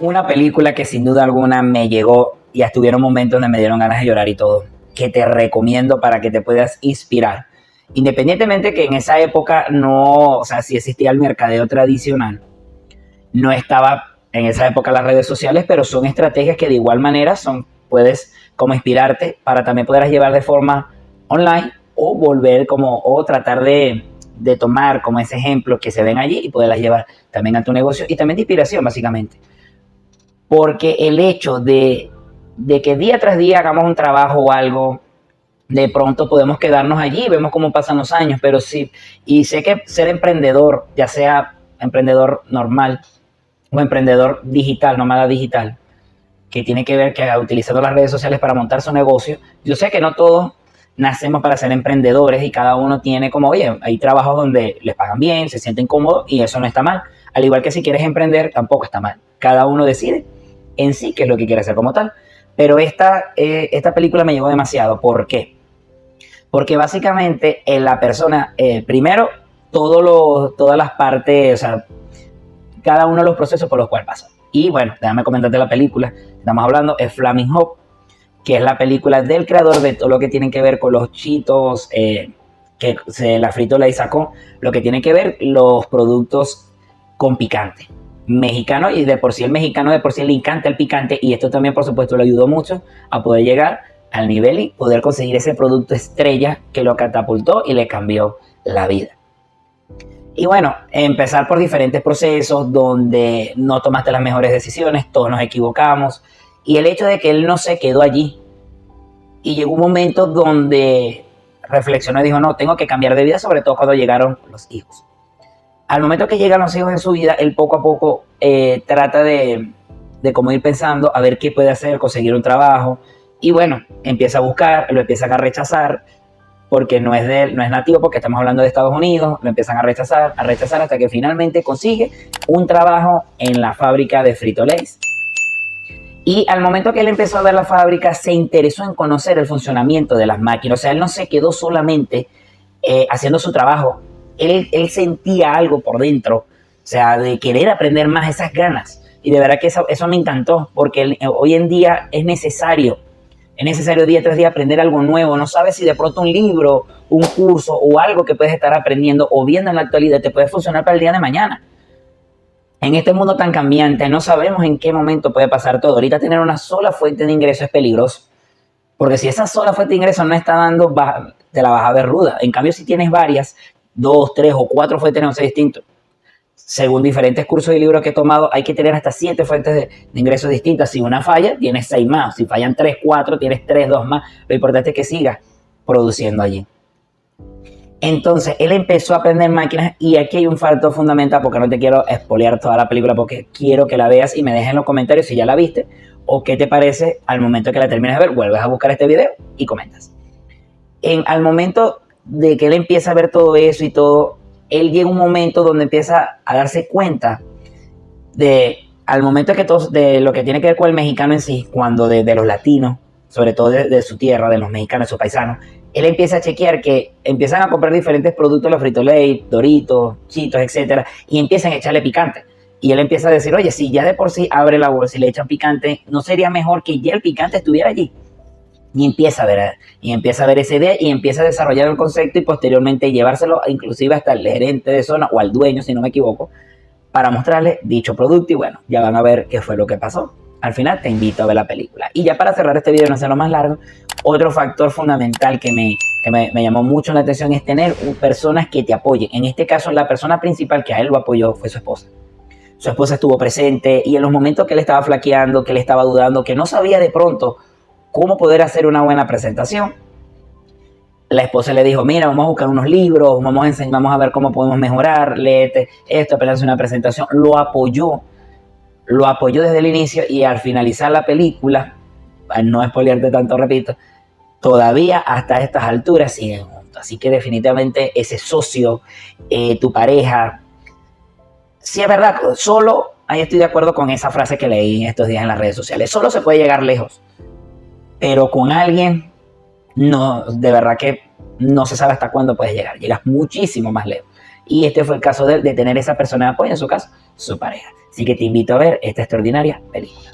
Una película que sin duda alguna me llegó y estuvieron momentos donde me dieron ganas de llorar y todo, que te recomiendo para que te puedas inspirar. Independientemente que en esa época no, o sea, si existía el mercadeo tradicional, no estaba en esa época las redes sociales, pero son estrategias que de igual manera son, puedes como inspirarte para también poderlas llevar de forma online o volver como, o tratar de, de tomar como ese ejemplo que se ven allí y poderlas llevar también a tu negocio y también de inspiración básicamente. Porque el hecho de, de que día tras día hagamos un trabajo o algo, de pronto podemos quedarnos allí, vemos cómo pasan los años, pero sí, y sé que ser emprendedor, ya sea emprendedor normal o emprendedor digital, nómada digital, que tiene que ver que utilizando las redes sociales para montar su negocio, yo sé que no todos nacemos para ser emprendedores y cada uno tiene como, oye, hay trabajos donde les pagan bien, se sienten cómodos y eso no está mal. Al igual que si quieres emprender, tampoco está mal. Cada uno decide en sí qué es lo que quiere hacer como tal. Pero esta, eh, esta película me llegó demasiado. ¿Por qué? Porque básicamente en la persona, eh, primero, todo todas las partes, o sea, cada uno de los procesos por los cuales pasa. Y bueno, déjame comentarte la película. Estamos hablando, es Flaming Hope, que es la película del creador de todo lo que tiene que ver con los chitos, eh, que se, la fritola y sacó, lo que tiene que ver los productos con picante mexicano y de por sí el mexicano de por sí le encanta el picante y esto también por supuesto le ayudó mucho a poder llegar al nivel y poder conseguir ese producto estrella que lo catapultó y le cambió la vida. Y bueno, empezar por diferentes procesos donde no tomaste las mejores decisiones, todos nos equivocamos y el hecho de que él no se quedó allí y llegó un momento donde reflexionó y dijo, no, tengo que cambiar de vida, sobre todo cuando llegaron los hijos al momento que llegan los hijos en su vida, él poco a poco eh, trata de, de ir pensando a ver qué puede hacer, conseguir un trabajo. Y bueno, empieza a buscar, lo empiezan a rechazar porque no es de no es nativo, porque estamos hablando de Estados Unidos, lo empiezan a rechazar, a rechazar hasta que finalmente consigue un trabajo en la fábrica de Frito Lays. Y al momento que él empezó a ver la fábrica, se interesó en conocer el funcionamiento de las máquinas. O sea, él no se quedó solamente eh, haciendo su trabajo, él, sentía algo por dentro, o sea, de querer aprender más esas ganas. Y de verdad que eso, me encantó, porque hoy en día es necesario, es necesario día tras día aprender algo nuevo. No sabes si de pronto un libro, un curso o algo que puedes estar aprendiendo o viendo en la actualidad te puede funcionar para el día de mañana. En este mundo tan cambiante, no sabemos en qué momento puede pasar todo. Ahorita tener una sola fuente de ingreso es peligroso. Porque si esa sola fuente de ingreso no está dando, te la vas a ver ruda. En cambio, si tienes varias, dos, tres o cuatro fuentes de negocio distintos. Según diferentes cursos y libros que he tomado, hay que tener hasta siete fuentes de, ingresos distintas. Si una falla, tienes seis más. Si fallan tres, cuatro, tienes tres, dos más. Lo importante es que sigas produciendo allí. Entonces, él empezó a aprender máquinas y aquí hay un factor fundamental porque no te quiero espolear toda la película porque quiero que la veas y me dejes en los comentarios si ya la viste o qué te parece al momento que la termines de ver. Vuelves a buscar este video y comentas. En, al momento de que él empieza a ver todo eso y todo, él llega un momento donde empieza a darse cuenta de, al momento que todos, de lo que tiene que ver con el mexicano en sí, cuando de, los latinos, sobre todo de, su tierra, de los mexicanos, de sus paisanos, él empieza a chequear que empiezan a comprar diferentes productos, los Frito Lay, Doritos, Chitos, etcétera, y empiezan a echarle picante. Y él empieza a decir, oye, si ya de por sí abre la bolsa y le echan picante, ¿no sería mejor que ya el picante estuviera allí? Y empieza a ver y empieza a ver esa idea y empieza a desarrollar el concepto y posteriormente llevárselo inclusive hasta el gerente de zona o al dueño si no me equivoco para mostrarle dicho producto y bueno ya van a ver qué fue lo que pasó. Al final te invito a ver la película. Y ya para cerrar este video no hacerlo más largo otro factor fundamental que me, que me, me llamó mucho la atención es tener personas que te apoyen. En este caso la persona principal que a él lo apoyó fue su esposa. Su esposa estuvo presente y en los momentos que él estaba flaqueando que él estaba dudando que no sabía de pronto cómo poder hacer una buena presentación. La esposa le dijo, mira, vamos a buscar unos libros, vamos a, enseñar, vamos a ver cómo podemos mejorar, léete esto, apenas una presentación. Lo apoyó, lo apoyó desde el inicio y al finalizar la película, no espolearte tanto, repito, todavía hasta estas alturas siguen juntos. Así que definitivamente ese socio, eh, tu pareja, si es verdad, solo, ahí estoy de acuerdo con esa frase que leí estos días en las redes sociales, solo se puede llegar lejos pero con alguien, no, de verdad que no se sabe hasta cuándo puedes llegar. Llegas muchísimo más lejos. Y este fue el caso de, de tener esa persona de apoyo, en su caso, su pareja. Así que te invito a ver esta extraordinaria película.